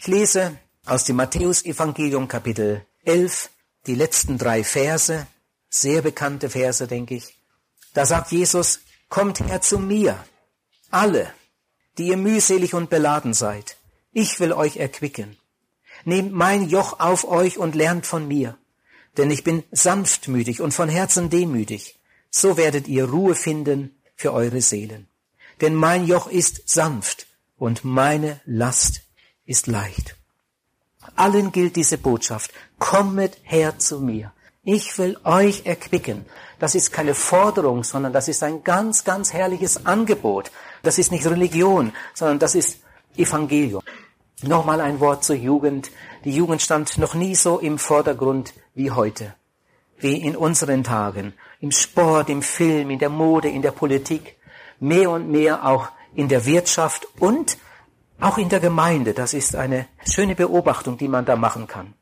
Ich lese aus dem Matthäusevangelium Kapitel 11 die letzten drei Verse, sehr bekannte Verse, denke ich. Da sagt Jesus, kommt her zu mir, alle, die ihr mühselig und beladen seid. Ich will euch erquicken. Nehmt mein Joch auf euch und lernt von mir, denn ich bin sanftmütig und von Herzen demütig. So werdet ihr Ruhe finden für eure Seelen. Denn mein Joch ist sanft und meine Last ist leicht. Allen gilt diese Botschaft. Kommet her zu mir. Ich will euch erquicken. Das ist keine Forderung, sondern das ist ein ganz, ganz herrliches Angebot. Das ist nicht Religion, sondern das ist Evangelium. Nochmal ein Wort zur Jugend. Die Jugend stand noch nie so im Vordergrund wie heute, wie in unseren Tagen. Im Sport, im Film, in der Mode, in der Politik, mehr und mehr auch in der Wirtschaft und auch in der Gemeinde, das ist eine schöne Beobachtung, die man da machen kann.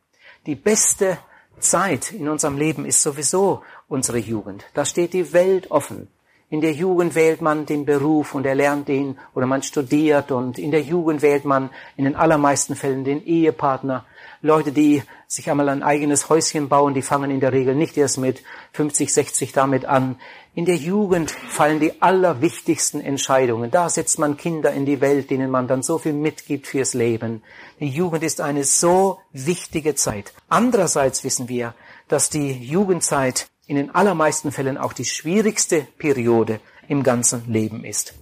Die beste Zeit in unserem Leben ist sowieso unsere Jugend. Da steht die Welt offen. In der Jugend wählt man den Beruf und er lernt ihn oder man studiert und in der Jugend wählt man in den allermeisten Fällen den Ehepartner. Leute, die sich einmal ein eigenes Häuschen bauen, die fangen in der Regel nicht erst mit 50, 60 damit an. In der Jugend fallen die allerwichtigsten Entscheidungen. Da setzt man Kinder in die Welt, denen man dann so viel mitgibt fürs Leben. Die Jugend ist eine so wichtige Zeit. Andererseits wissen wir, dass die Jugendzeit in den allermeisten Fällen auch die schwierigste Periode im ganzen Leben ist.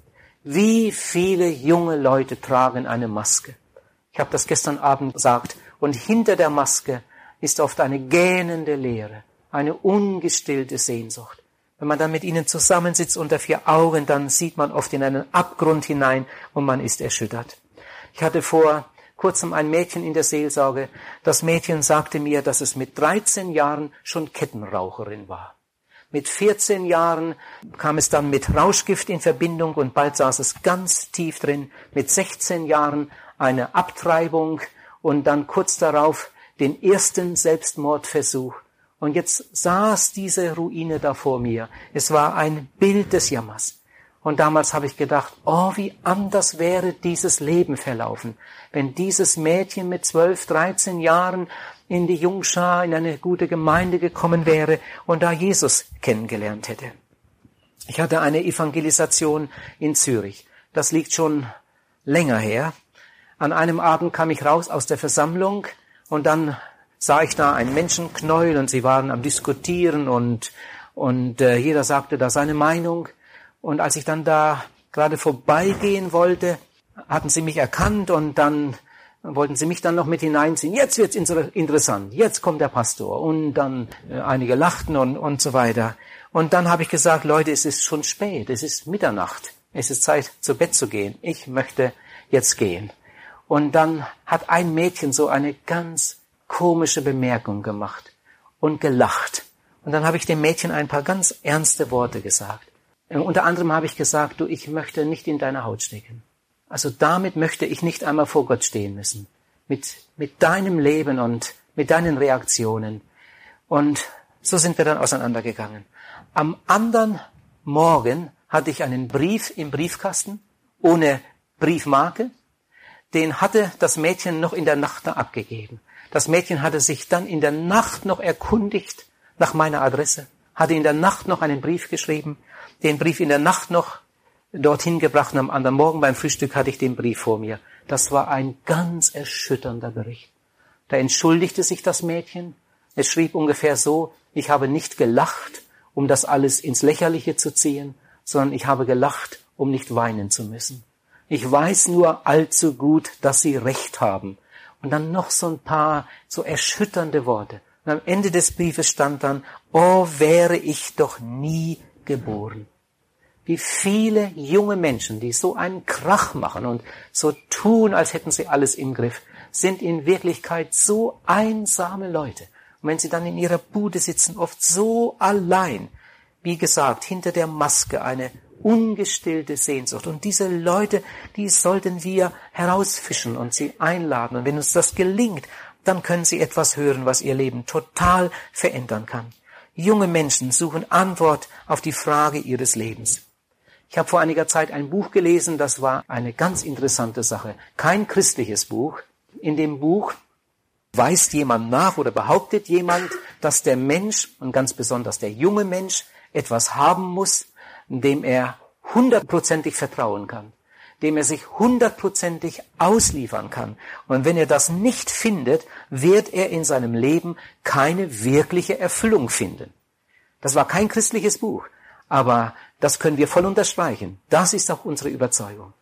Wie viele junge Leute tragen eine Maske? Ich habe das gestern Abend gesagt. Und hinter der Maske ist oft eine gähnende Leere, eine ungestillte Sehnsucht. Wenn man dann mit ihnen zusammensitzt unter vier Augen, dann sieht man oft in einen Abgrund hinein und man ist erschüttert. Ich hatte vor kurzem ein Mädchen in der Seelsorge. Das Mädchen sagte mir, dass es mit 13 Jahren schon Kettenraucherin war. Mit 14 Jahren kam es dann mit Rauschgift in Verbindung und bald saß es ganz tief drin. Mit 16 Jahren eine Abtreibung und dann kurz darauf den ersten Selbstmordversuch. Und jetzt saß diese Ruine da vor mir. Es war ein Bild des Jammers. Und damals habe ich gedacht, oh, wie anders wäre dieses Leben verlaufen, wenn dieses Mädchen mit zwölf, dreizehn Jahren in die Jungschar, in eine gute Gemeinde gekommen wäre und da Jesus kennengelernt hätte. Ich hatte eine Evangelisation in Zürich. Das liegt schon länger her. An einem Abend kam ich raus aus der Versammlung und dann sah ich da ein Menschenknäuel und sie waren am Diskutieren und, und äh, jeder sagte da seine Meinung. Und als ich dann da gerade vorbeigehen wollte, hatten sie mich erkannt und dann wollten sie mich dann noch mit hineinziehen. Jetzt wird's interessant. Jetzt kommt der Pastor. Und dann äh, einige lachten und, und so weiter. Und dann habe ich gesagt, Leute, es ist schon spät. Es ist Mitternacht. Es ist Zeit, zu Bett zu gehen. Ich möchte jetzt gehen. Und dann hat ein Mädchen so eine ganz komische Bemerkung gemacht und gelacht. Und dann habe ich dem Mädchen ein paar ganz ernste Worte gesagt. Äh, unter anderem habe ich gesagt, du, ich möchte nicht in deine Haut stecken. Also damit möchte ich nicht einmal vor Gott stehen müssen. Mit, mit deinem Leben und mit deinen Reaktionen. Und so sind wir dann auseinandergegangen. Am anderen Morgen hatte ich einen Brief im Briefkasten ohne Briefmarke den hatte das Mädchen noch in der Nacht abgegeben. Das Mädchen hatte sich dann in der Nacht noch erkundigt nach meiner Adresse, hatte in der Nacht noch einen Brief geschrieben, den Brief in der Nacht noch dorthin gebracht und am anderen Morgen beim Frühstück hatte ich den Brief vor mir. Das war ein ganz erschütternder Bericht. Da entschuldigte sich das Mädchen. Es schrieb ungefähr so, ich habe nicht gelacht, um das alles ins Lächerliche zu ziehen, sondern ich habe gelacht, um nicht weinen zu müssen. Ich weiß nur allzu gut, dass Sie recht haben. Und dann noch so ein paar so erschütternde Worte. Und am Ende des Briefes stand dann, oh, wäre ich doch nie geboren. Wie viele junge Menschen, die so einen Krach machen und so tun, als hätten sie alles im Griff, sind in Wirklichkeit so einsame Leute. Und wenn sie dann in ihrer Bude sitzen, oft so allein, wie gesagt, hinter der Maske eine ungestillte Sehnsucht. Und diese Leute, die sollten wir herausfischen und sie einladen. Und wenn uns das gelingt, dann können sie etwas hören, was ihr Leben total verändern kann. Junge Menschen suchen Antwort auf die Frage ihres Lebens. Ich habe vor einiger Zeit ein Buch gelesen, das war eine ganz interessante Sache. Kein christliches Buch, in dem Buch weist jemand nach oder behauptet jemand, dass der Mensch und ganz besonders der junge Mensch etwas haben muss, dem er hundertprozentig vertrauen kann, dem er sich hundertprozentig ausliefern kann. Und wenn er das nicht findet, wird er in seinem Leben keine wirkliche Erfüllung finden. Das war kein christliches Buch, aber das können wir voll unterstreichen. Das ist auch unsere Überzeugung.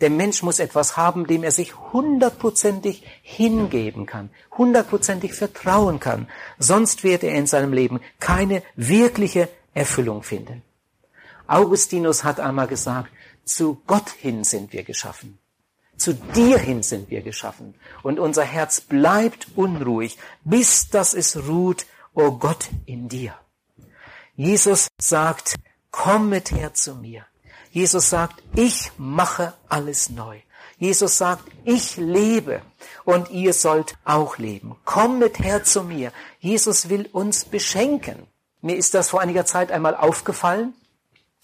Der Mensch muss etwas haben, dem er sich hundertprozentig hingeben kann, hundertprozentig vertrauen kann. Sonst wird er in seinem Leben keine wirkliche Erfüllung finden. Augustinus hat einmal gesagt, zu Gott hin sind wir geschaffen. Zu dir hin sind wir geschaffen. Und unser Herz bleibt unruhig, bis dass es ruht, o oh Gott, in dir. Jesus sagt, kommet her zu mir. Jesus sagt, ich mache alles neu. Jesus sagt, ich lebe und ihr sollt auch leben. Kommet her zu mir. Jesus will uns beschenken. Mir ist das vor einiger Zeit einmal aufgefallen.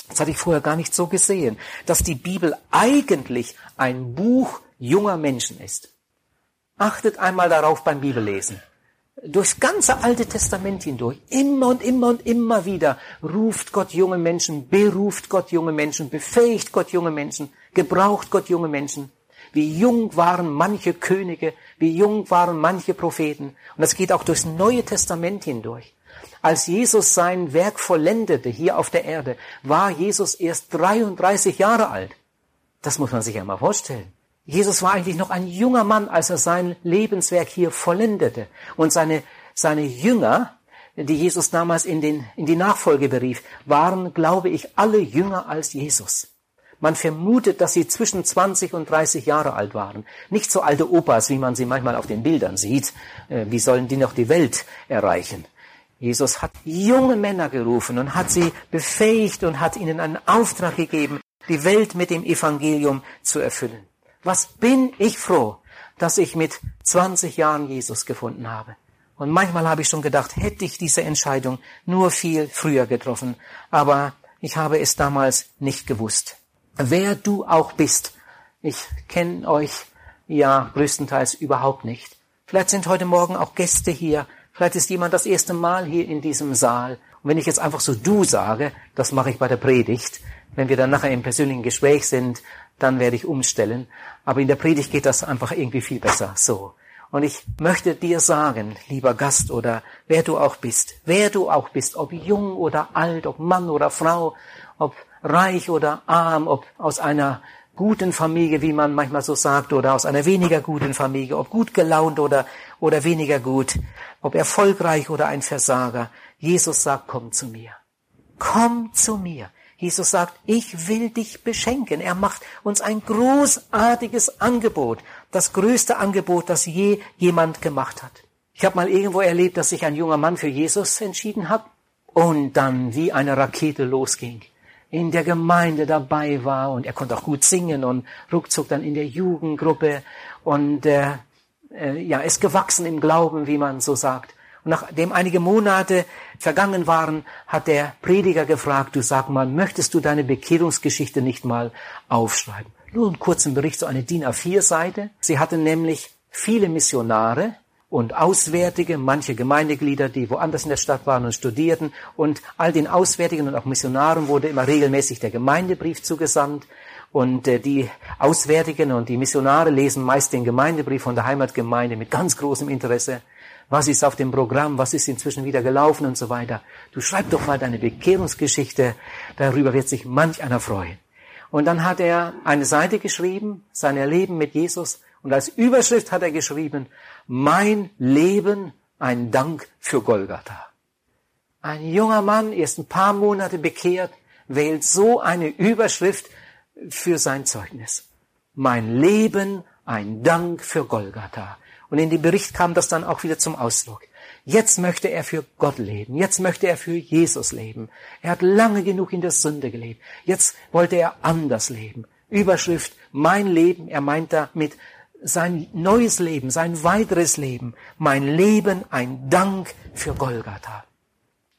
Das hatte ich vorher gar nicht so gesehen, dass die Bibel eigentlich ein Buch junger Menschen ist. Achtet einmal darauf beim Bibellesen durchs ganze Alte Testament hindurch, immer und immer und immer wieder ruft Gott junge Menschen, beruft Gott junge Menschen, befähigt Gott junge Menschen, gebraucht Gott junge Menschen. Wie jung waren manche Könige, wie jung waren manche Propheten. Und das geht auch durchs Neue Testament hindurch. Als Jesus sein Werk vollendete hier auf der Erde, war Jesus erst 33 Jahre alt. Das muss man sich ja mal vorstellen. Jesus war eigentlich noch ein junger Mann, als er sein Lebenswerk hier vollendete. Und seine, seine Jünger, die Jesus damals in, den, in die Nachfolge berief, waren, glaube ich, alle jünger als Jesus. Man vermutet, dass sie zwischen 20 und 30 Jahre alt waren. Nicht so alte Opas, wie man sie manchmal auf den Bildern sieht. Äh, wie sollen die noch die Welt erreichen? Jesus hat junge Männer gerufen und hat sie befähigt und hat ihnen einen Auftrag gegeben, die Welt mit dem Evangelium zu erfüllen. Was bin ich froh, dass ich mit 20 Jahren Jesus gefunden habe. Und manchmal habe ich schon gedacht, hätte ich diese Entscheidung nur viel früher getroffen. Aber ich habe es damals nicht gewusst. Wer du auch bist, ich kenne euch ja größtenteils überhaupt nicht. Vielleicht sind heute Morgen auch Gäste hier. Vielleicht ist jemand das erste Mal hier in diesem Saal. Und wenn ich jetzt einfach so du sage, das mache ich bei der Predigt, wenn wir dann nachher im persönlichen Gespräch sind, dann werde ich umstellen. Aber in der Predigt geht das einfach irgendwie viel besser so. Und ich möchte dir sagen, lieber Gast oder wer du auch bist, wer du auch bist, ob jung oder alt, ob Mann oder Frau, ob reich oder arm, ob aus einer guten Familie, wie man manchmal so sagt, oder aus einer weniger guten Familie, ob gut gelaunt oder, oder weniger gut, ob erfolgreich oder ein Versager. Jesus sagt, komm zu mir. Komm zu mir. Jesus sagt, ich will dich beschenken. Er macht uns ein großartiges Angebot. Das größte Angebot, das je jemand gemacht hat. Ich habe mal irgendwo erlebt, dass sich ein junger Mann für Jesus entschieden hat und dann wie eine Rakete losging. In der Gemeinde dabei war und er konnte auch gut singen und ruckzuck dann in der Jugendgruppe und äh, äh, ja, ist gewachsen im Glauben, wie man so sagt. Und nachdem einige Monate vergangen waren, hat der Prediger gefragt, du sag mal, möchtest du deine Bekehrungsgeschichte nicht mal aufschreiben? Nur einen kurzen Bericht, so eine DIN A4-Seite. Sie hatten nämlich viele Missionare und Auswärtige, manche Gemeindeglieder, die woanders in der Stadt waren und studierten. Und all den Auswärtigen und auch Missionaren wurde immer regelmäßig der Gemeindebrief zugesandt. Und äh, die Auswärtigen und die Missionare lesen meist den Gemeindebrief von der Heimatgemeinde mit ganz großem Interesse was ist auf dem Programm, was ist inzwischen wieder gelaufen und so weiter. Du schreib doch mal deine Bekehrungsgeschichte, darüber wird sich manch einer freuen. Und dann hat er eine Seite geschrieben, sein Erleben mit Jesus, und als Überschrift hat er geschrieben, mein Leben ein Dank für Golgatha. Ein junger Mann, erst ein paar Monate bekehrt, wählt so eine Überschrift für sein Zeugnis. Mein Leben ein Dank für Golgatha. Und in dem Bericht kam das dann auch wieder zum Ausdruck. Jetzt möchte er für Gott leben. Jetzt möchte er für Jesus leben. Er hat lange genug in der Sünde gelebt. Jetzt wollte er anders leben. Überschrift, mein Leben. Er meint damit sein neues Leben, sein weiteres Leben. Mein Leben ein Dank für Golgatha.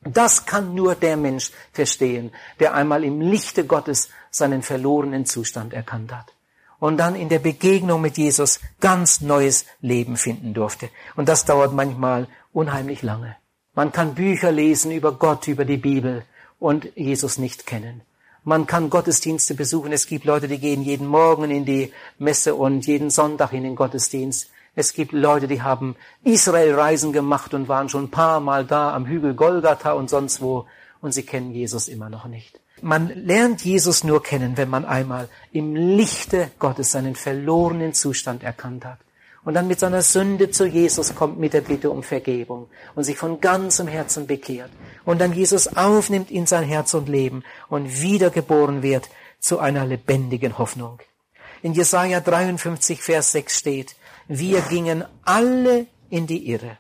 Das kann nur der Mensch verstehen, der einmal im Lichte Gottes seinen verlorenen Zustand erkannt hat. und dann in der Begegnung mit Jesus ganz neues Leben finden durfte. Und das dauert manchmal unheimlich lange. Man kann Bücher lesen über Gott, über die Bibel und Jesus nicht kennen. Man kann Gottesdienste besuchen. Es gibt Leute, die gehen jeden Morgen in die Messe und jeden Sonntag in den Gottesdienst. Es gibt Leute, die haben Israelreisen gemacht und waren schon ein paar Mal da am Hügel Golgatha und sonst wo und sie kennen Jesus immer noch nicht. Man lernt Jesus nur kennen, wenn man einmal im Lichte Gottes seinen verlorenen Zustand erkannt hat und dann mit seiner Sünde zu Jesus kommt mit der Bitte um Vergebung und sich von ganzem Herzen bekehrt und dann Jesus aufnimmt in sein Herz und Leben und wiedergeboren wird zu einer lebendigen Hoffnung. In Jesaja 53, Vers 6 steht, wir gingen alle in die Irre.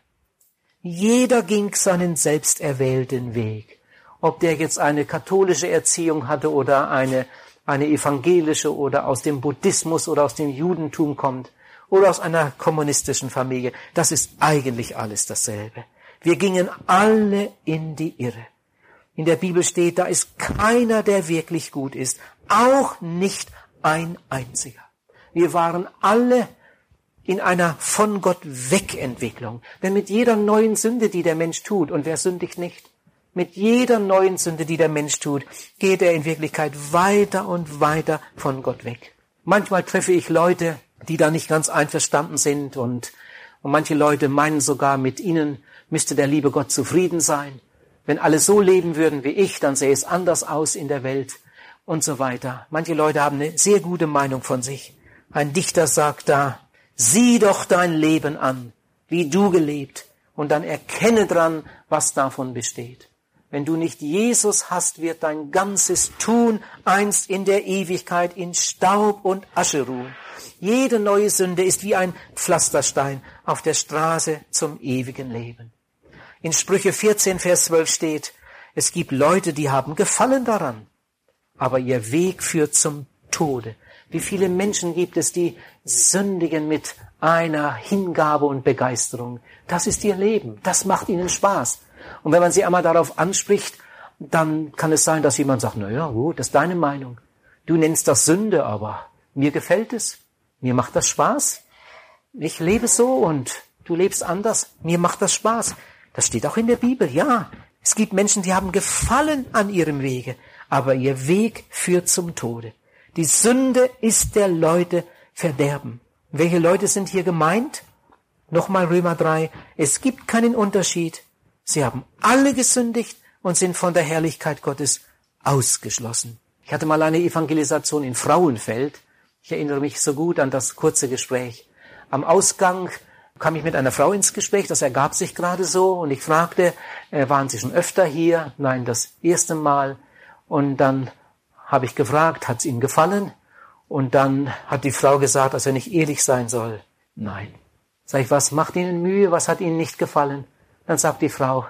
Jeder ging seinen selbst erwählten Weg. Ob der jetzt eine katholische Erziehung hatte oder eine, eine evangelische oder aus dem Buddhismus oder aus dem Judentum kommt oder aus einer kommunistischen Familie, das ist eigentlich alles dasselbe. Wir gingen alle in die Irre. In der Bibel steht, da ist keiner, der wirklich gut ist, auch nicht ein einziger. Wir waren alle in einer von Gott Wegentwicklung. Denn mit jeder neuen Sünde, die der Mensch tut, und wer sündigt nicht, mit jeder neuen Sünde, die der Mensch tut, geht er in Wirklichkeit weiter und weiter von Gott weg. Manchmal treffe ich Leute, die da nicht ganz einverstanden sind und, und manche Leute meinen sogar, mit ihnen müsste der liebe Gott zufrieden sein. Wenn alle so leben würden wie ich, dann sähe es anders aus in der Welt und so weiter. Manche Leute haben eine sehr gute Meinung von sich. Ein Dichter sagt da, Sieh doch dein Leben an, wie du gelebt, und dann erkenne dran, was davon besteht. Wenn du nicht Jesus hast, wird dein ganzes Tun einst in der Ewigkeit in Staub und Asche ruhen. Jede neue Sünde ist wie ein Pflasterstein auf der Straße zum ewigen Leben. In Sprüche 14, Vers 12 steht, es gibt Leute, die haben Gefallen daran, aber ihr Weg führt zum Tode. Wie viele Menschen gibt es, die sündigen mit einer Hingabe und Begeisterung? Das ist ihr Leben. Das macht ihnen Spaß. Und wenn man sie einmal darauf anspricht, dann kann es sein, dass jemand sagt, na ja, gut, das ist deine Meinung. Du nennst das Sünde, aber mir gefällt es. Mir macht das Spaß. Ich lebe so und du lebst anders. Mir macht das Spaß. Das steht auch in der Bibel, ja. Es gibt Menschen, die haben Gefallen an ihrem Wege, aber ihr Weg führt zum Tode. Die Sünde ist der Leute Verderben. Welche Leute sind hier gemeint? Nochmal Römer 3. Es gibt keinen Unterschied. Sie haben alle gesündigt und sind von der Herrlichkeit Gottes ausgeschlossen. Ich hatte mal eine Evangelisation in Frauenfeld. Ich erinnere mich so gut an das kurze Gespräch. Am Ausgang kam ich mit einer Frau ins Gespräch, das ergab sich gerade so, und ich fragte, äh, waren Sie schon öfter hier? Nein, das erste Mal. Und dann habe ich gefragt, hat es Ihnen gefallen? Und dann hat die Frau gesagt, dass er nicht ehrlich sein soll. Nein. Sag ich, was macht Ihnen Mühe? Was hat Ihnen nicht gefallen? Dann sagt die Frau,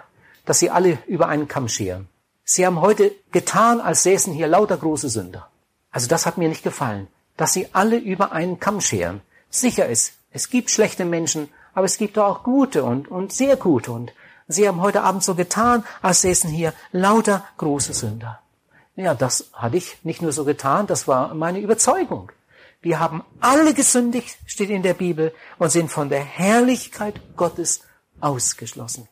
dass Sie alle über einen Kamm scheren. Sie haben heute getan, als säßen hier lauter große Sünder. Also das hat mir nicht gefallen, dass Sie alle über einen Kamm scheren. Sicher ist, es gibt schlechte Menschen, aber es gibt auch gute und, und sehr gute. Und Sie haben heute Abend so getan, als säßen hier lauter große Sünder. Ja, das hatte ich nicht nur so getan, das war meine Überzeugung. Wir haben alle gesündigt, steht in der Bibel, und sind von der Herrlichkeit Gottes ausgeschlossen.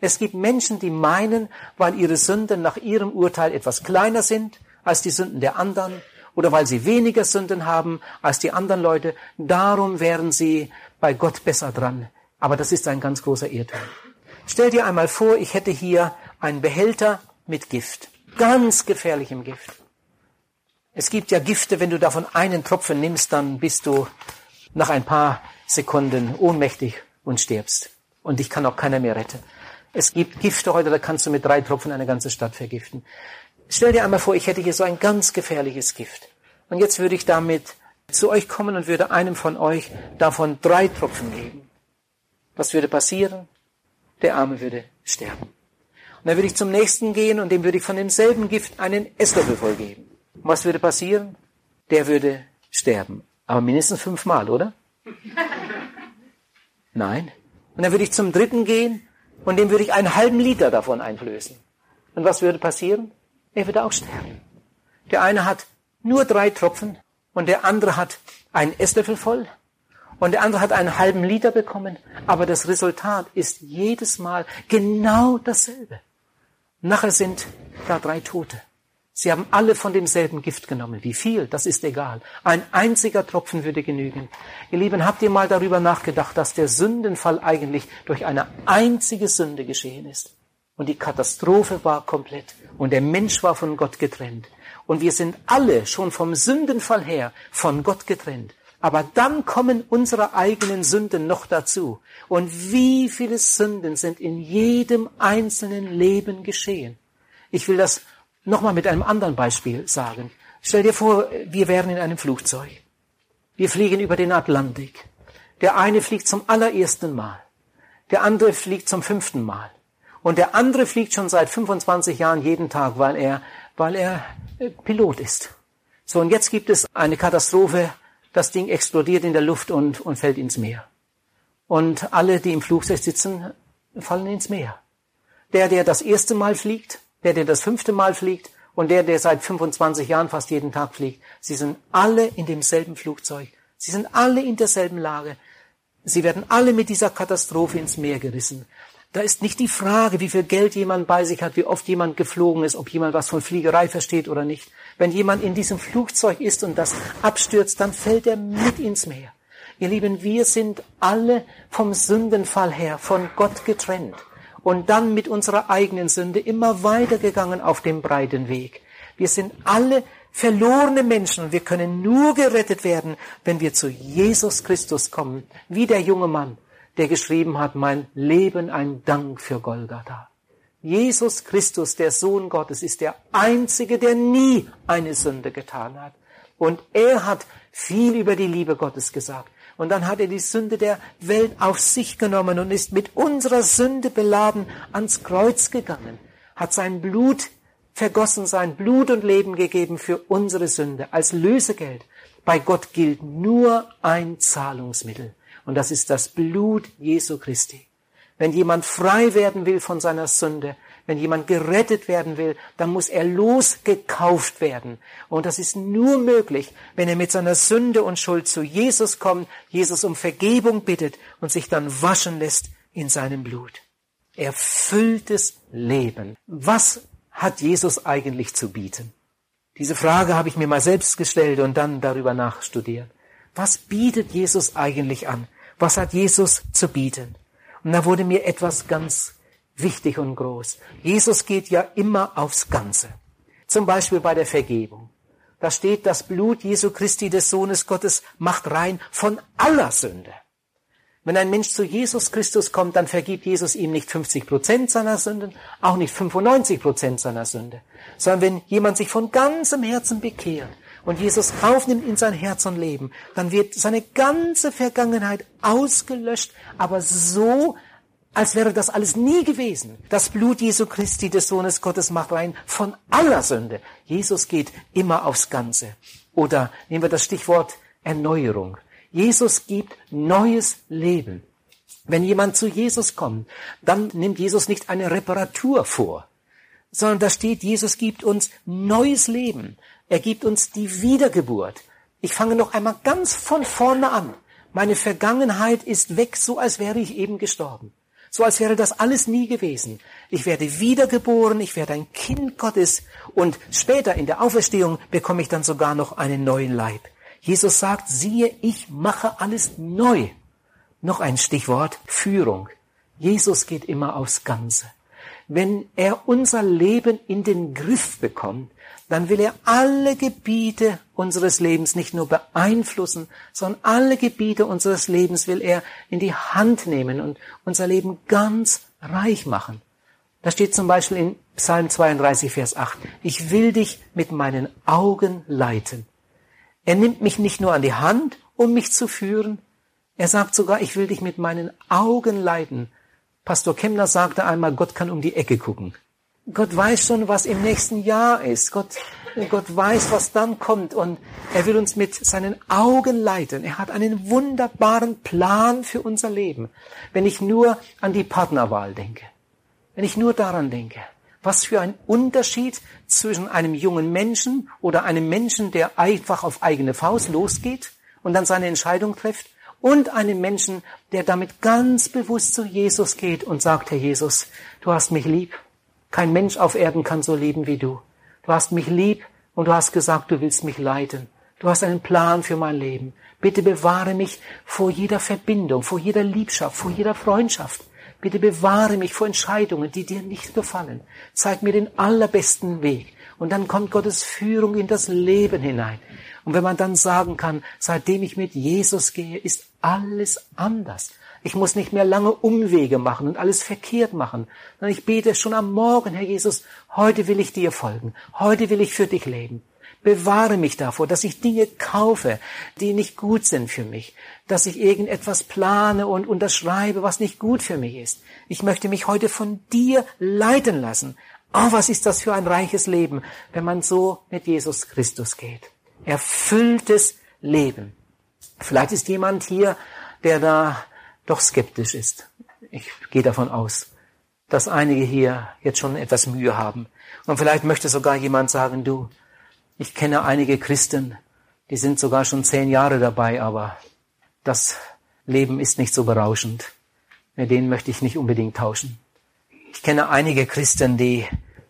Es gibt Menschen, die meinen, weil ihre Sünden nach ihrem Urteil etwas kleiner sind als die Sünden der anderen oder weil sie weniger Sünden haben als die anderen Leute, darum wären sie bei Gott besser dran. Aber das ist ein ganz großer Irrtum. Stell dir einmal vor, ich hätte hier einen Behälter mit Gift ganz gefährlichem Gift. Es gibt ja Gifte, wenn du davon einen Tropfen nimmst, dann bist du nach ein paar Sekunden ohnmächtig und stirbst. Und dich kann auch keiner mehr retten. Es gibt Gifte heute, da kannst du mit drei Tropfen eine ganze Stadt vergiften. Stell dir einmal vor, ich hätte hier so ein ganz gefährliches Gift. Und jetzt würde ich damit zu euch kommen und würde einem von euch davon drei Tropfen geben. Was würde passieren? Der Arme würde sterben. Und dann würde ich zum nächsten gehen und dem würde ich von demselben Gift einen Esslöffel voll geben. Und was würde passieren? Der würde sterben. Aber mindestens fünfmal, oder? Nein. Und dann würde ich zum dritten gehen und dem würde ich einen halben Liter davon einflößen. Und was würde passieren? Er würde auch sterben. Der eine hat nur drei Tropfen und der andere hat einen Esslöffel voll und der andere hat einen halben Liter bekommen, aber das Resultat ist jedes Mal genau dasselbe. Nachher sind da drei Tote. Sie haben alle von demselben Gift genommen. Wie viel? Das ist egal. Ein einziger Tropfen würde genügen. Ihr Lieben, habt ihr mal darüber nachgedacht, dass der Sündenfall eigentlich durch eine einzige Sünde geschehen ist? Und die Katastrophe war komplett. Und der Mensch war von Gott getrennt. Und wir sind alle schon vom Sündenfall her von Gott getrennt. Aber dann kommen unsere eigenen Sünden noch dazu. Und wie viele Sünden sind in jedem einzelnen Leben geschehen? Ich will das nochmal mit einem anderen Beispiel sagen. Stell dir vor, wir wären in einem Flugzeug. Wir fliegen über den Atlantik. Der eine fliegt zum allerersten Mal. Der andere fliegt zum fünften Mal. Und der andere fliegt schon seit 25 Jahren jeden Tag, weil er, weil er äh, Pilot ist. So, und jetzt gibt es eine Katastrophe. Das Ding explodiert in der Luft und, und fällt ins Meer. Und alle, die im Flugzeug sitzen, fallen ins Meer. Der, der das erste Mal fliegt, der, der das fünfte Mal fliegt und der, der seit 25 Jahren fast jeden Tag fliegt. Sie sind alle in demselben Flugzeug. Sie sind alle in derselben Lage. Sie werden alle mit dieser Katastrophe ins Meer gerissen. Da ist nicht die Frage, wie viel Geld jemand bei sich hat, wie oft jemand geflogen ist, ob jemand was von Fliegerei versteht oder nicht. Wenn jemand in diesem Flugzeug ist und das abstürzt, dann fällt er mit ins Meer. Ihr Lieben, wir sind alle vom Sündenfall her von Gott getrennt und dann mit unserer eigenen Sünde immer weitergegangen auf dem breiten Weg. Wir sind alle verlorene Menschen und wir können nur gerettet werden, wenn wir zu Jesus Christus kommen, wie der junge Mann, der geschrieben hat, mein Leben ein Dank für Golgatha. Jesus Christus, der Sohn Gottes, ist der Einzige, der nie eine Sünde getan hat. Und er hat viel über die Liebe Gottes gesagt. Und dann hat er die Sünde der Welt auf sich genommen und ist mit unserer Sünde beladen ans Kreuz gegangen, hat sein Blut vergossen, sein Blut und Leben gegeben für unsere Sünde als Lösegeld. Bei Gott gilt nur ein Zahlungsmittel und das ist das Blut Jesu Christi. Wenn jemand frei werden will von seiner Sünde, wenn jemand gerettet werden will, dann muss er losgekauft werden. Und das ist nur möglich, wenn er mit seiner Sünde und Schuld zu Jesus kommt, Jesus um Vergebung bittet und sich dann waschen lässt in seinem Blut. Erfülltes Leben. Was hat Jesus eigentlich zu bieten? Diese Frage habe ich mir mal selbst gestellt und dann darüber nachstudiert. Was bietet Jesus eigentlich an? Was hat Jesus zu bieten? Und da wurde mir etwas ganz wichtig und groß. Jesus geht ja immer aufs Ganze. Zum Beispiel bei der Vergebung. Da steht, das Blut Jesu Christi des Sohnes Gottes macht rein von aller Sünde. Wenn ein Mensch zu Jesus Christus kommt, dann vergibt Jesus ihm nicht 50 Prozent seiner Sünden, auch nicht 95 Prozent seiner Sünde, sondern wenn jemand sich von ganzem Herzen bekehrt und Jesus aufnimmt in sein Herz und Leben, dann wird seine ganze Vergangenheit ausgelöscht, aber so, als wäre das alles nie gewesen. Das Blut Jesu Christi des Sohnes Gottes macht rein von aller Sünde. Jesus geht immer aufs Ganze. Oder nehmen wir das Stichwort Erneuerung. Jesus gibt neues Leben. Wenn jemand zu Jesus kommt, dann nimmt Jesus nicht eine Reparatur vor, sondern da steht, Jesus gibt uns neues Leben. Er gibt uns die Wiedergeburt. Ich fange noch einmal ganz von vorne an. Meine Vergangenheit ist weg, so als wäre ich eben gestorben. So als wäre das alles nie gewesen. Ich werde wiedergeboren, ich werde ein Kind Gottes und später in der Auferstehung bekomme ich dann sogar noch einen neuen Leib. Jesus sagt, siehe, ich mache alles neu. Noch ein Stichwort, Führung. Jesus geht immer aufs Ganze. Wenn er unser Leben in den Griff bekommt, dann will er alle Gebiete unseres Lebens nicht nur beeinflussen, sondern alle Gebiete unseres Lebens will er in die Hand nehmen und unser Leben ganz reich machen. Da steht zum Beispiel in Psalm 32, Vers 8, ich will dich mit meinen Augen leiten. Er nimmt mich nicht nur an die Hand, um mich zu führen, er sagt sogar, ich will dich mit meinen Augen leiten. Pastor Kemmler sagte einmal, Gott kann um die Ecke gucken. Gott weiß schon, was im nächsten Jahr ist. Gott, Gott weiß, was dann kommt und er will uns mit seinen Augen leiten. Er hat einen wunderbaren Plan für unser Leben. Wenn ich nur an die Partnerwahl denke, wenn ich nur daran denke, Was für ein Unterschied zwischen einem jungen Menschen oder einem Menschen, der einfach auf eigene Faust losgeht und dann seine Entscheidung trifft, und einem Menschen, der damit ganz bewusst zu Jesus geht und sagt, Herr Jesus, du hast mich lieb. Kein Mensch auf Erden kann so lieben wie du. Du hast mich lieb und du hast gesagt, du willst mich leiten. Du hast einen Plan für mein Leben. Bitte bewahre mich vor jeder Verbindung, vor jeder Liebschaft, vor jeder Freundschaft. Bitte bewahre mich vor Entscheidungen, die dir nicht gefallen. Zeig mir den allerbesten Weg. Und dann kommt Gottes Führung in das Leben hinein. Und wenn man dann sagen kann, seitdem ich mit Jesus gehe, ist alles anders. Ich muss nicht mehr lange Umwege machen und alles verkehrt machen, sondern ich bete schon am Morgen, Herr Jesus, heute will ich dir folgen, heute will ich für dich leben. Bewahre mich davor, dass ich Dinge kaufe, die nicht gut sind für mich, dass ich irgendetwas plane und unterschreibe, was nicht gut für mich ist. Ich möchte mich heute von dir leiten lassen. Oh, was ist das für ein reiches Leben, wenn man so mit Jesus Christus geht. Erfülltes Leben. Vielleicht ist jemand hier, der da doch skeptisch ist. Ich gehe davon aus, dass einige hier jetzt schon etwas Mühe haben. Und vielleicht möchte sogar jemand sagen, du, ich kenne einige Christen, die sind sogar schon zehn Jahre dabei, aber das Leben ist nicht so berauschend. Mit denen möchte ich nicht unbedingt tauschen. Ich kenne einige Christen, die,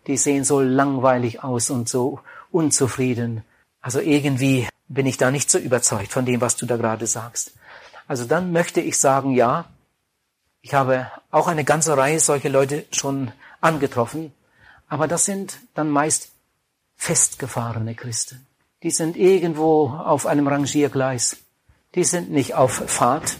die sehen so langweilig aus und so unzufrieden. Also irgendwie bin ich da nicht so überzeugt von dem, was du da gerade sagst. Also dann möchte ich sagen, ja, ich habe auch eine ganze Reihe solcher Leute schon angetroffen, aber das sind dann meist festgefahrene Christen. Die sind irgendwo auf einem Rangiergleis. Die sind nicht auf Fahrt,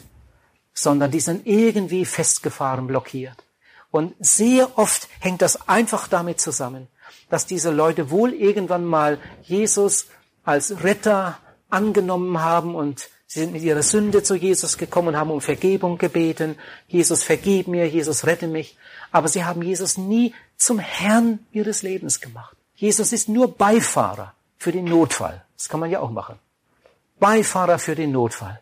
sondern die sind irgendwie festgefahren, blockiert. Und sehr oft hängt das einfach damit zusammen, dass diese Leute wohl irgendwann mal Jesus als Retter angenommen haben und sie sind mit ihrer Sünde zu Jesus gekommen haben um Vergebung gebeten. Jesus vergib mir, Jesus rette mich. Aber sie haben Jesus nie zum Herrn ihres Lebens gemacht. Jesus ist nur Beifahrer für den Notfall. Das kann man ja auch machen. Beifahrer für den Notfall.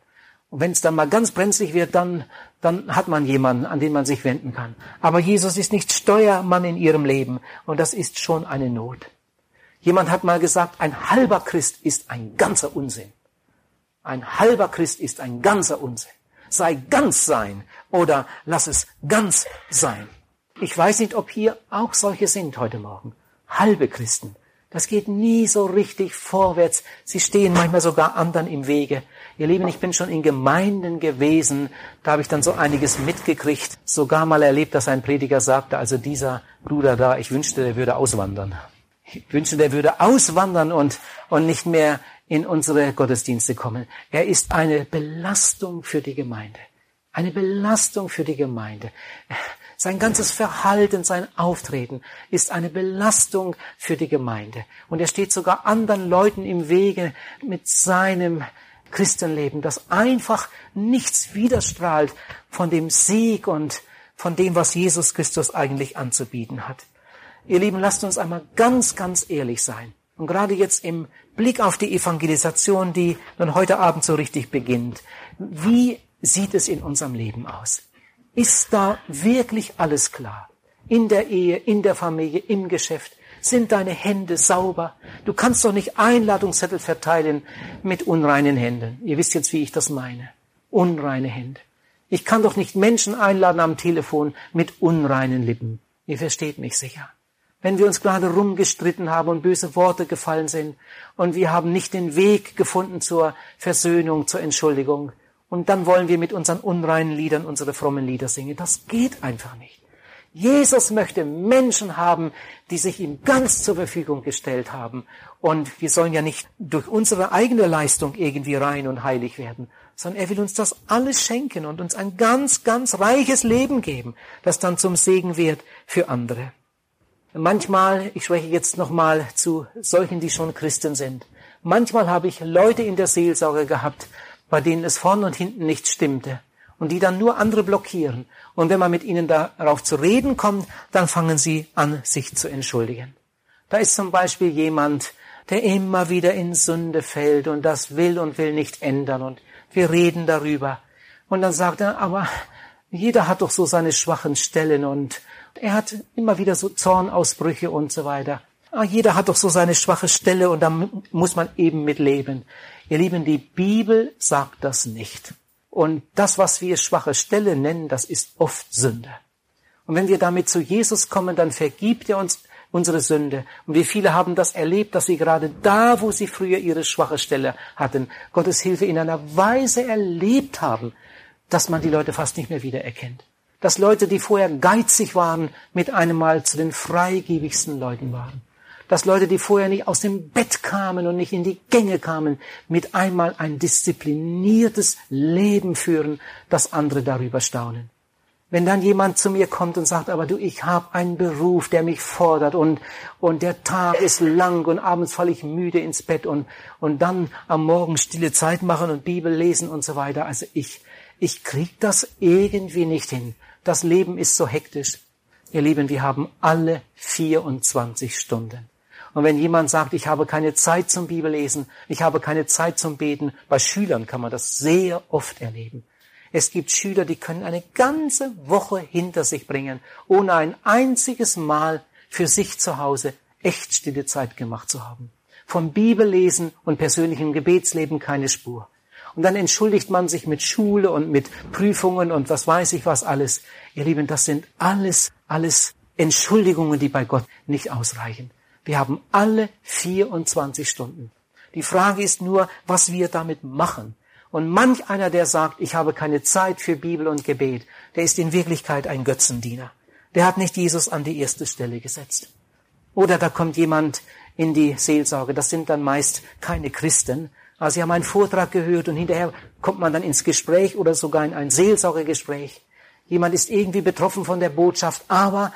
Und wenn es dann mal ganz brenzlig wird, dann, dann hat man jemanden, an den man sich wenden kann. Aber Jesus ist nicht Steuermann in ihrem Leben. Und das ist schon eine Not. Jemand hat mal gesagt, ein halber Christ ist ein ganzer Unsinn. Ein halber Christ ist ein ganzer Unsinn. Sei ganz sein oder lass es ganz sein. Ich weiß nicht, ob hier auch solche sind heute Morgen halbe Christen. Das geht nie so richtig vorwärts. Sie stehen manchmal sogar anderen im Wege. Ihr Lieben, ich bin schon in Gemeinden gewesen, da habe ich dann so einiges mitgekriegt, sogar mal erlebt, dass ein Prediger sagte, also dieser Bruder da, ich wünschte, der würde auswandern. Ich wünschte, der würde auswandern und, und nicht mehr in unsere Gottesdienste kommen. Er ist eine Belastung für die Gemeinde. Eine Belastung für die Gemeinde. Sein ganzes Verhalten, sein Auftreten ist eine Belastung für die Gemeinde. Und er steht sogar anderen Leuten im Wege mit seinem Christenleben, das einfach nichts widerstrahlt von dem Sieg und von dem, was Jesus Christus eigentlich anzubieten hat. Ihr Lieben, lasst uns einmal ganz, ganz ehrlich sein. Und gerade jetzt im Blick auf die Evangelisation, die nun heute Abend so richtig beginnt, wie sieht es in unserem Leben aus? Ist da wirklich alles klar? In der Ehe, in der Familie, im Geschäft? Sind deine Hände sauber? Du kannst doch nicht Einladungszettel verteilen mit unreinen Händen. Ihr wisst jetzt, wie ich das meine. Unreine Hände. Ich kann doch nicht Menschen einladen am Telefon mit unreinen Lippen. Ihr versteht mich sicher. Wenn wir uns gerade rumgestritten haben und böse Worte gefallen sind und wir haben nicht den Weg gefunden zur Versöhnung, zur Entschuldigung, und dann wollen wir mit unseren unreinen Liedern unsere frommen Lieder singen. Das geht einfach nicht. Jesus möchte Menschen haben, die sich ihm ganz zur Verfügung gestellt haben. Und wir sollen ja nicht durch unsere eigene Leistung irgendwie rein und heilig werden, sondern er will uns das alles schenken und uns ein ganz, ganz reiches Leben geben, das dann zum Segen wird für andere. Manchmal, ich spreche jetzt nochmal zu solchen, die schon Christen sind, manchmal habe ich Leute in der Seelsorge gehabt, bei denen es vorn und hinten nicht stimmte und die dann nur andere blockieren. Und wenn man mit ihnen darauf zu reden kommt, dann fangen sie an, sich zu entschuldigen. Da ist zum Beispiel jemand, der immer wieder in Sünde fällt und das will und will nicht ändern und wir reden darüber. Und dann sagt er, aber Jeder hat doch so seine schwachen Stellen und er hat immer wieder so Zornausbrüche und so weiter. Ah, jeder hat doch so seine schwache Stelle und da muss man eben mit leben. Ihr Lieben, die Bibel sagt das nicht. Und das, was wir schwache Stelle nennen, das ist oft Sünde. Und wenn wir damit zu Jesus kommen, dann vergibt er uns unsere Sünde. Und wie viele haben das erlebt, dass sie gerade da, wo sie früher ihre schwache Stelle hatten, Gottes Hilfe in einer Weise erlebt haben, dass man die Leute fast nicht mehr wiedererkennt. Dass Leute, die vorher geizig waren, mit einem Mal zu den freigebigsten Leuten waren. Dass Leute, die vorher nicht aus dem Bett kamen und nicht in die Gänge kamen, mit einmal ein diszipliniertes Leben führen, dass andere darüber staunen. Wenn dann jemand zu mir kommt und sagt, aber du, ich habe einen Beruf, der mich fordert und, und der Tag ist lang und abends falle ich müde ins Bett und, und dann am Morgen stille Zeit machen und Bibel lesen und so weiter. Also ich, ich krieg das irgendwie nicht hin. Das Leben ist so hektisch. Ihr Lieben, wir haben alle 24 Stunden. Und wenn jemand sagt, ich habe keine Zeit zum Bibellesen, ich habe keine Zeit zum Beten, bei Schülern kann man das sehr oft erleben. Es gibt Schüler, die können eine ganze Woche hinter sich bringen, ohne ein einziges Mal für sich zu Hause echt stille Zeit gemacht zu haben. Vom Bibellesen und persönlichem Gebetsleben keine Spur. Und dann entschuldigt man sich mit Schule und mit Prüfungen und was weiß ich was alles. Ihr Lieben, das sind alles, alles Entschuldigungen, die bei Gott nicht ausreichen. Wir haben alle 24 Stunden. Die Frage ist nur, was wir damit machen. Und manch einer, der sagt, ich habe keine Zeit für Bibel und Gebet, der ist in Wirklichkeit ein Götzendiener. Der hat nicht Jesus an die erste Stelle gesetzt. Oder da kommt jemand in die Seelsorge, das sind dann meist keine Christen. Also sie haben einen Vortrag gehört und hinterher kommt man dann ins Gespräch oder sogar in ein Seelsorgegespräch. Jemand ist irgendwie betroffen von der Botschaft, aber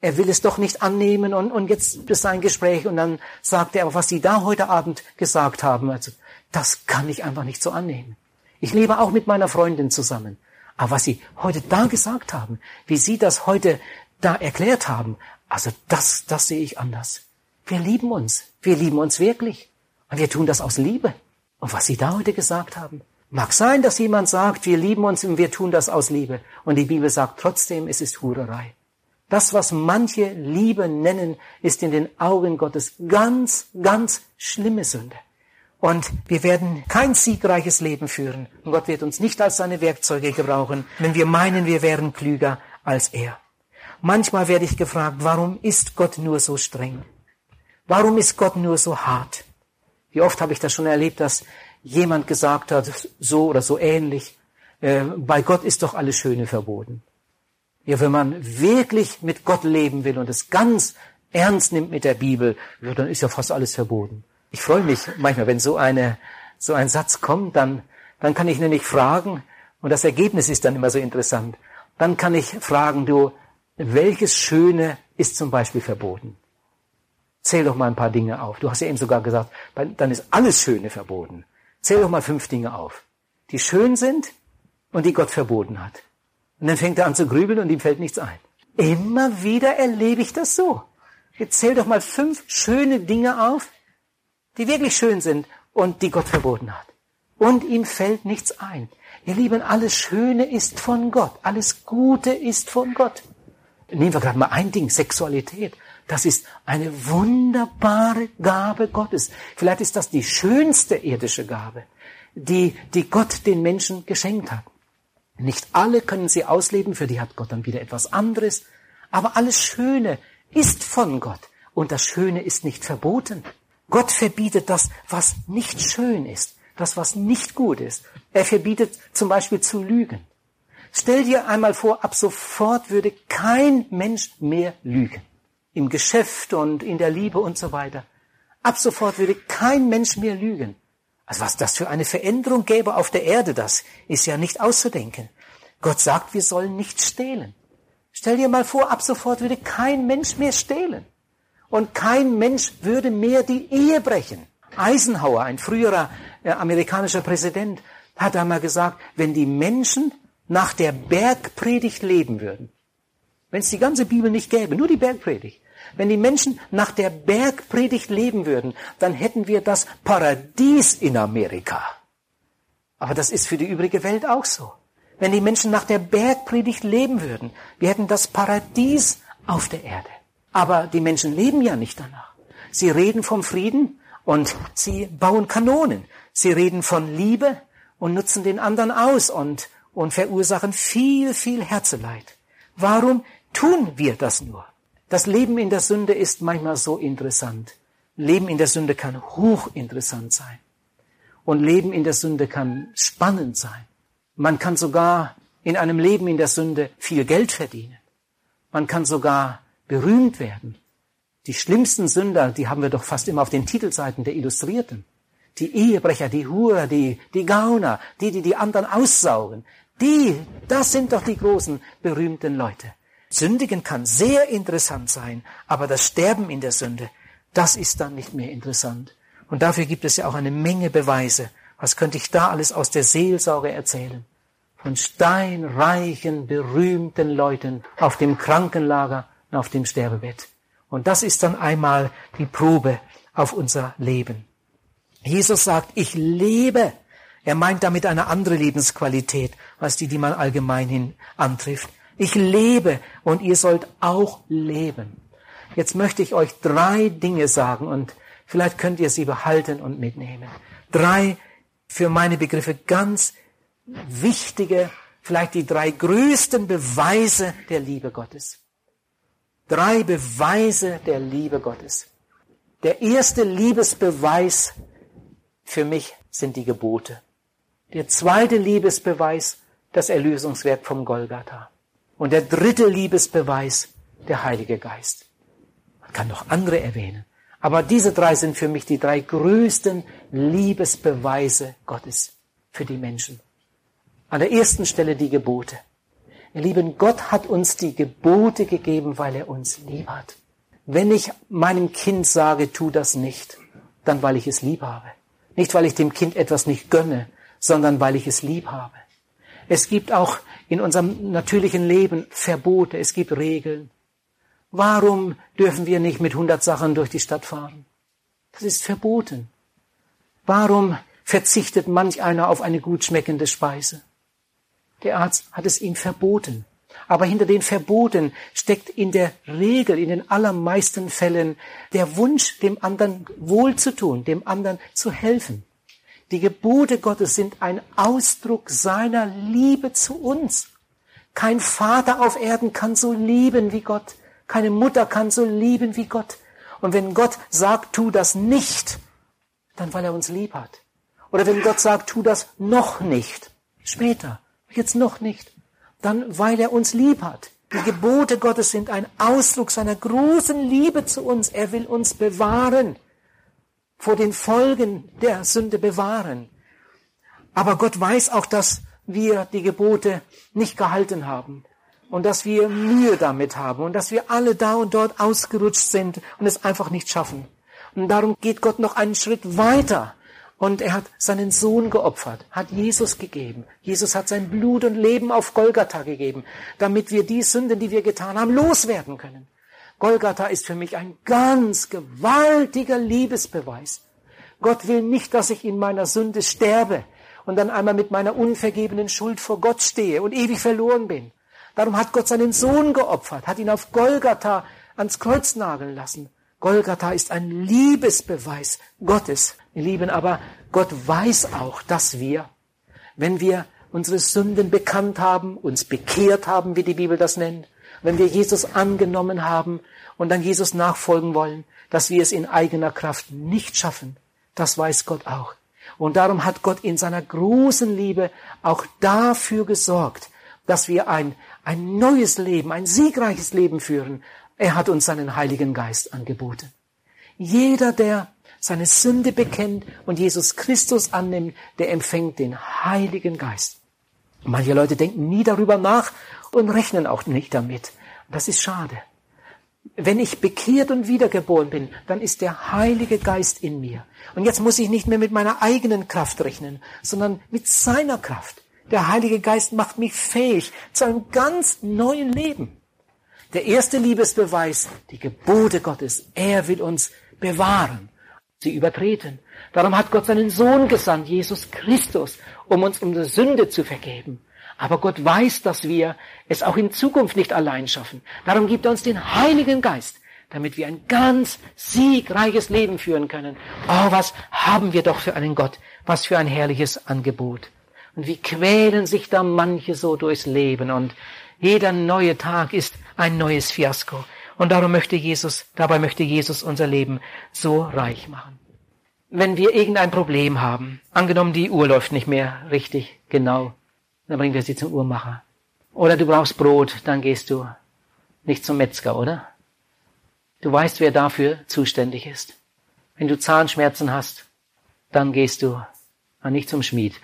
er will es doch nicht annehmen und, und jetzt ist ein Gespräch und dann sagt er, aber was Sie da heute Abend gesagt haben, also das kann ich einfach nicht so annehmen. Ich lebe auch mit meiner Freundin zusammen. Aber was Sie heute da gesagt haben, wie Sie das heute da erklärt haben, also das, das sehe ich anders. Wir lieben uns. Wir lieben uns wirklich. Und wir tun das aus Liebe. Und was Sie da heute gesagt haben, mag sein, dass jemand sagt, wir lieben uns und wir tun das aus Liebe. Und die Bibel sagt trotzdem, es ist Hurerei. Das, was manche Liebe nennen, ist in den Augen Gottes ganz, ganz schlimme Sünde. Und wir werden kein siegreiches Leben führen. Und Gott wird uns nicht als seine Werkzeuge gebrauchen, wenn wir meinen, wir wären klüger als er. Manchmal werde ich gefragt, warum ist Gott nur so streng? Warum ist Gott nur so hart? Wie oft habe ich das schon erlebt, dass jemand gesagt hat, so oder so ähnlich, äh, bei Gott ist doch alles Schöne verboten. Ja, wenn man wirklich mit Gott leben will und es ganz ernst nimmt mit der Bibel, ja, dann ist ja fast alles verboten. Ich freue mich manchmal, wenn so eine, so ein Satz kommt, dann, dann kann ich nämlich fragen, und das Ergebnis ist dann immer so interessant. Dann kann ich fragen, du, welches Schöne ist zum Beispiel verboten? Zähl doch mal ein paar Dinge auf. Du hast ja eben sogar gesagt, dann ist alles Schöne verboten. Zähl doch mal fünf Dinge auf, die schön sind und die Gott verboten hat. Und dann fängt er an zu grübeln und ihm fällt nichts ein. Immer wieder erlebe ich das so. Jetzt zähl doch mal fünf schöne Dinge auf, die wirklich schön sind und die Gott verboten hat. Und ihm fällt nichts ein. Ihr Lieben, alles Schöne ist von Gott. Alles Gute ist von Gott. Nehmen wir gerade mal ein Ding, Sexualität. Das ist eine wunderbare Gabe Gottes. Vielleicht ist das die schönste irdische Gabe, die, die Gott den Menschen geschenkt hat. Nicht alle können sie ausleben, für die hat Gott dann wieder etwas anderes. Aber alles Schöne ist von Gott. Und das Schöne ist nicht verboten. Gott verbietet das, was nicht schön ist, das, was nicht gut ist. Er verbietet zum Beispiel zu lügen. Stell dir einmal vor, ab sofort würde kein Mensch mehr lügen. Im Geschäft und in der Liebe und so weiter. Ab sofort würde kein Mensch mehr lügen. Also was das für eine Veränderung gäbe auf der Erde, das ist ja nicht auszudenken. Gott sagt, wir sollen nicht stehlen. Stell dir mal vor, ab sofort würde kein Mensch mehr stehlen. Und kein Mensch würde mehr die Ehe brechen. Eisenhower, ein früherer äh, amerikanischer Präsident, hat einmal gesagt, wenn die Menschen nach der Bergpredigt leben würden, wenn es die ganze Bibel nicht gäbe, nur die Bergpredigt, wenn die Menschen nach der Bergpredigt leben würden, dann hätten wir das Paradies in Amerika. Aber das ist für die übrige Welt auch so. wenn die Menschen nach der Bergpredigt leben würden. Wir hätten das Paradies auf der Erde. Aber die Menschen leben ja nicht danach. Sie reden vom Frieden und sie bauen Kanonen. Sie reden von Liebe und nutzen den anderen aus und, und verursachen viel, viel Herzeleid. Warum tun wir das nur? Das Leben in der Sünde ist manchmal so interessant. Leben in der Sünde kann hochinteressant sein. Und Leben in der Sünde kann spannend sein. Man kann sogar in einem Leben in der Sünde viel Geld verdienen. Man kann sogar berühmt werden. Die schlimmsten Sünder, die haben wir doch fast immer auf den Titelseiten der Illustrierten. Die Ehebrecher, die Hurer, die, die Gauner, die, die die anderen aussaugen. Die, das sind doch die großen, berühmten Leute. Sündigen kann sehr interessant sein, aber das Sterben in der Sünde, das ist dann nicht mehr interessant. Und dafür gibt es ja auch eine Menge Beweise. Was könnte ich da alles aus der Seelsorge erzählen? Von steinreichen, berühmten Leuten auf dem Krankenlager und auf dem Sterbebett. Und das ist dann einmal die Probe auf unser Leben. Jesus sagt, ich lebe. Er meint damit eine andere Lebensqualität als die, die man allgemein hin antrifft. Ich lebe und ihr sollt auch leben. Jetzt möchte ich euch drei Dinge sagen und vielleicht könnt ihr sie behalten und mitnehmen. Drei für meine Begriffe ganz wichtige, vielleicht die drei größten Beweise der Liebe Gottes. Drei Beweise der Liebe Gottes. Der erste Liebesbeweis für mich sind die Gebote. Der zweite Liebesbeweis, das Erlösungswerk vom Golgatha. Und der dritte Liebesbeweis, der Heilige Geist. Man kann noch andere erwähnen. Aber diese drei sind für mich die drei größten Liebesbeweise Gottes für die Menschen. An der ersten Stelle die Gebote. Ihr Lieben, Gott hat uns die Gebote gegeben, weil er uns lieb hat. Wenn ich meinem Kind sage, tu das nicht, dann weil ich es lieb habe. Nicht, weil ich dem Kind etwas nicht gönne, sondern weil ich es lieb habe. Es gibt auch in unserem natürlichen Leben Verbote, es gibt Regeln. Warum dürfen wir nicht mit hundert Sachen durch die Stadt fahren? Das ist verboten. Warum verzichtet manch einer auf eine gut schmeckende Speise? Der Arzt hat es ihm verboten. Aber hinter den Verboten steckt in der Regel, in den allermeisten Fällen, der Wunsch, dem anderen wohl zu tun, dem anderen zu helfen. Die Gebote Gottes sind ein Ausdruck seiner Liebe zu uns. Kein Vater auf Erden kann so lieben wie Gott. Keine Mutter kann so lieben wie Gott. Und wenn Gott sagt, tu das nicht, dann weil er uns lieb hat. Oder wenn Gott sagt, tu das noch nicht, später, jetzt noch nicht, dann weil er uns lieb hat. Die Gebote Gottes sind ein Ausdruck seiner großen Liebe zu uns. Er will uns bewahren, vor den Folgen der Sünde bewahren. Aber Gott weiß auch, dass wir die Gebote nicht gehalten haben und dass wir Mühe damit haben und dass wir alle da und dort ausgerutscht sind und es einfach nicht schaffen. Und darum geht Gott noch einen Schritt weiter und er hat seinen Sohn geopfert, hat Jesus gegeben. Jesus hat sein Blut und Leben auf Golgatha gegeben, damit wir die Sünden, die wir getan haben, loswerden können. Golgatha ist für mich ein ganz gewaltiger Liebesbeweis. Gott will nicht, dass ich in meiner Sünde sterbe und dann einmal mit meiner unvergebenen Schuld vor Gott stehe und ewig verloren bin. Darum hat Gott seinen Sohn geopfert, hat ihn auf Golgatha ans Kreuz nageln lassen. Golgatha ist ein Liebesbeweis Gottes. Ihr Lieben, aber Gott weiß auch, dass wir, wenn wir unsere Sünden bekannt haben, uns bekehrt haben, wie die Bibel das nennt, wenn wir Jesus angenommen haben und dann Jesus nachfolgen wollen, dass wir es in eigener Kraft nicht schaffen. Das weiß Gott auch. Und darum hat Gott in seiner großen Liebe auch dafür gesorgt, dass wir ein, ein neues Leben, ein siegreiches Leben führen. Er hat uns seinen Heiligen Geist angeboten. Jeder, der seine Sünde bekennt und Jesus Christus annimmt, der empfängt den Heiligen Geist. Manche Leute denken nie darüber nach und rechnen auch nicht damit. Das ist schade. Wenn ich bekehrt und wiedergeboren bin, dann ist der Heilige Geist in mir. Und jetzt muss ich nicht mehr mit meiner eigenen Kraft rechnen, sondern mit seiner Kraft. Der Heilige Geist macht mich fähig zu einem ganz neuen Leben. Der erste Liebesbeweis, die Gebote Gottes. Er will uns bewahren sie übertreten. Darum hat Gott seinen Sohn gesandt, Jesus Christus, um uns unsere Sünde zu vergeben. Aber Gott weiß, dass wir es auch in Zukunft nicht allein schaffen. Darum gibt er uns den Heiligen Geist, damit wir ein ganz siegreiches Leben führen können. Oh, was haben wir doch für einen Gott, was für ein herrliches Angebot. Und wie quälen sich da manche so durchs Leben und jeder neue Tag ist ein neues Fiasko. Und darum möchte Jesus, dabei möchte Jesus unser Leben so reich machen. Wenn wir irgendein Problem haben, angenommen die Uhr läuft nicht mehr richtig genau, dann bringen wir sie zum Uhrmacher. Oder du brauchst Brot, dann gehst du nicht zum Metzger, oder? Du weißt, wer dafür zuständig ist. Wenn du Zahnschmerzen hast, dann gehst du nicht zum Schmied.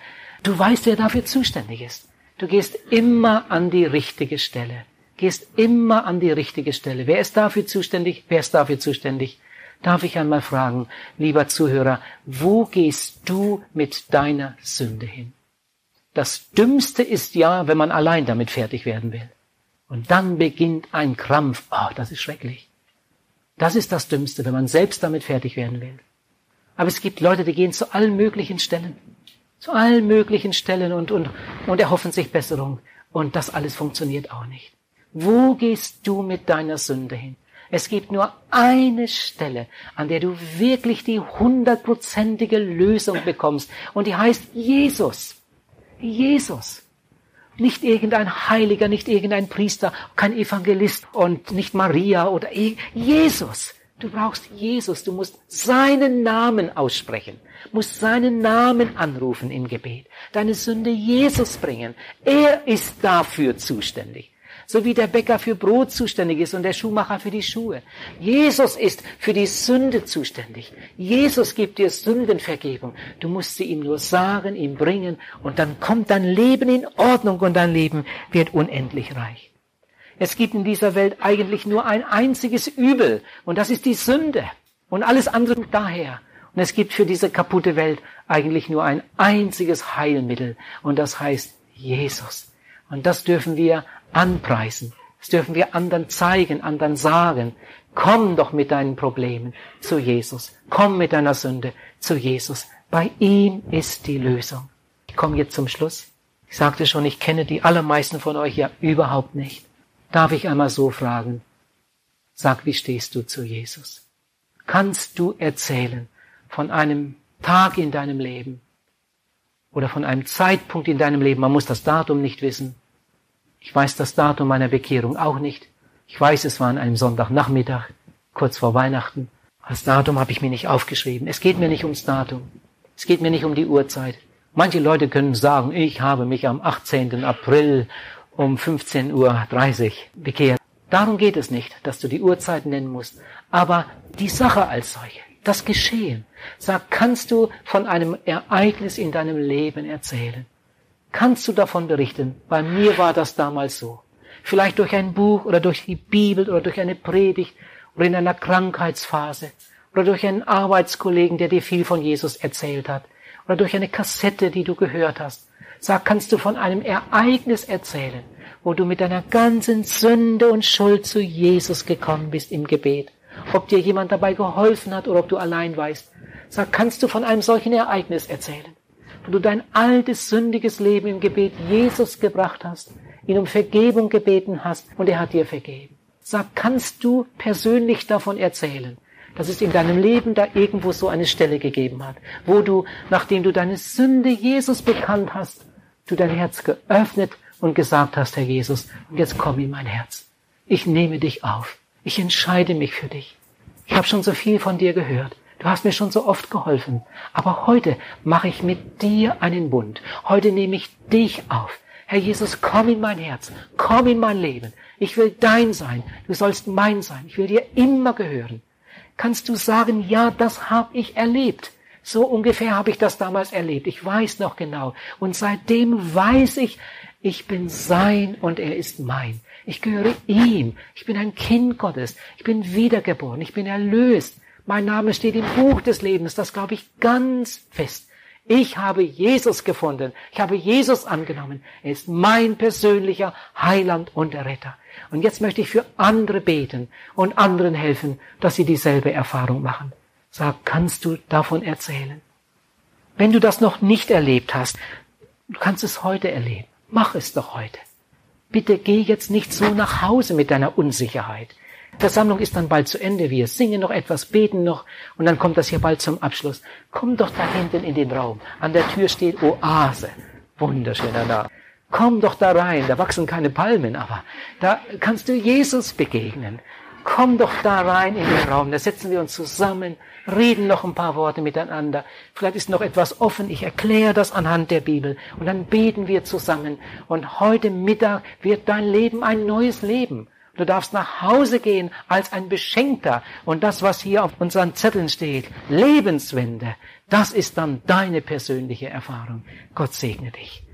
Du weißt, wer dafür zuständig ist. Du gehst immer an die richtige Stelle. Gehst immer an die richtige Stelle. Wer ist dafür zuständig? Wer ist dafür zuständig? Darf ich einmal fragen, lieber Zuhörer, wo gehst du mit deiner Sünde hin? Das Dümmste ist ja, wenn man allein damit fertig werden will. Und dann beginnt ein Krampf. Oh, das ist schrecklich. Das ist das Dümmste, wenn man selbst damit fertig werden will. Aber es gibt Leute, die gehen zu allen möglichen Stellen. Zu allen möglichen Stellen und, und, und erhoffen sich Besserung. Und das alles funktioniert auch nicht. Wo gehst du mit deiner Sünde hin? Es gibt nur eine Stelle, an der du wirklich die hundertprozentige Lösung bekommst. Und die heißt Jesus. Jesus. Nicht irgendein Heiliger, nicht irgendein Priester, kein Evangelist und nicht Maria oder Jesus. Du brauchst Jesus. Du musst seinen Namen aussprechen, musst seinen Namen anrufen im Gebet, deine Sünde Jesus bringen. Er ist dafür zuständig so wie der Bäcker für Brot zuständig ist und der Schuhmacher für die Schuhe. Jesus ist für die Sünde zuständig. Jesus gibt dir Sündenvergebung. Du musst sie ihm nur sagen, ihm bringen und dann kommt dein Leben in Ordnung und dein Leben wird unendlich reich. Es gibt in dieser Welt eigentlich nur ein einziges Übel und das ist die Sünde und alles andere daher. Und es gibt für diese kaputte Welt eigentlich nur ein einziges Heilmittel und das heißt Jesus. Und das dürfen wir anpreisen. Das dürfen wir anderen zeigen, anderen sagen. Komm doch mit deinen Problemen zu Jesus. Komm mit deiner Sünde zu Jesus. Bei ihm ist die Lösung. Ich komme jetzt zum Schluss. Ich sagte schon, ich kenne die allermeisten von euch ja überhaupt nicht. Darf ich einmal so fragen? Sag, wie stehst du zu Jesus? Kannst du erzählen von einem Tag in deinem Leben oder von einem Zeitpunkt in deinem Leben? Man muss das Datum nicht wissen. Ich weiß das Datum meiner Bekehrung auch nicht. Ich weiß, es war an einem Sonntagnachmittag, kurz vor Weihnachten. Das Datum habe ich mir nicht aufgeschrieben. Es geht mir nicht ums Datum. Es geht mir nicht um die Uhrzeit. Manche Leute können sagen, ich habe mich am 18. April um 15.30 Uhr bekehrt. Darum geht es nicht, dass du die Uhrzeit nennen musst, aber die Sache als solche, das Geschehen. Sag, kannst du von einem Ereignis in deinem Leben erzählen? Kannst du davon berichten? Bei mir war das damals so. Vielleicht durch ein Buch oder durch die Bibel oder durch eine Predigt oder in einer Krankheitsphase oder durch einen Arbeitskollegen, der dir viel von Jesus erzählt hat oder durch eine Kassette, die du gehört hast. Sag, kannst du von einem Ereignis erzählen, wo du mit deiner ganzen Sünde und Schuld zu Jesus gekommen bist im Gebet. Ob dir jemand dabei geholfen hat oder ob du allein weißt. Sag, kannst du von einem solchen Ereignis erzählen wo du dein altes, sündiges Leben im Gebet Jesus gebracht hast, ihn um Vergebung gebeten hast und er hat dir vergeben. Sag, kannst du persönlich davon erzählen, dass es in deinem Leben da irgendwo so eine Stelle gegeben hat, wo du, nachdem du deine Sünde Jesus bekannt hast, du dein Herz geöffnet und gesagt hast, Herr Jesus, jetzt komm in mein Herz. Ich nehme dich auf. Ich entscheide mich für dich. Ich habe schon so viel von dir gehört. Du hast mir schon so oft geholfen. Aber heute mache ich mit dir einen Bund. Heute nehme ich dich auf. Herr Jesus, komm in mein Herz. Komm in mein Leben. Ich will dein sein. Du sollst mein sein. Ich will dir immer gehören. Kannst du sagen, ja, das habe ich erlebt. So ungefähr habe ich das damals erlebt. Ich weiß noch genau. Und seitdem weiß ich, ich bin sein und er ist mein. Ich gehöre ihm. Ich bin ein Kind Gottes. Ich bin wiedergeboren. Ich bin erlöst. Mein Name steht im Buch des Lebens, das glaube ich ganz fest. Ich habe Jesus gefunden. Ich habe Jesus angenommen. Er ist mein persönlicher Heiland und Retter. Und jetzt möchte ich für andere beten und anderen helfen, dass sie dieselbe Erfahrung machen. Sag, kannst du davon erzählen? Wenn du das noch nicht erlebt hast, du kannst es heute erleben. Mach es doch heute. Bitte geh jetzt nicht so nach Hause mit deiner Unsicherheit. Versammlung ist dann bald zu Ende. Wir singen noch etwas, beten noch und dann kommt das hier bald zum Abschluss. Komm doch da hinten in den Raum. An der Tür steht Oase. Wunderschöner Name. Komm doch da rein. Da wachsen keine Palmen, aber da kannst du Jesus begegnen. Komm doch da rein in den Raum. Da setzen wir uns zusammen, reden noch ein paar Worte miteinander. Vielleicht ist noch etwas offen. Ich erkläre das anhand der Bibel. Und dann beten wir zusammen. Und heute Mittag wird dein Leben ein neues Leben. Du darfst nach Hause gehen als ein Beschenkter. Und das, was hier auf unseren Zetteln steht, Lebenswende, das ist dann deine persönliche Erfahrung. Gott segne dich.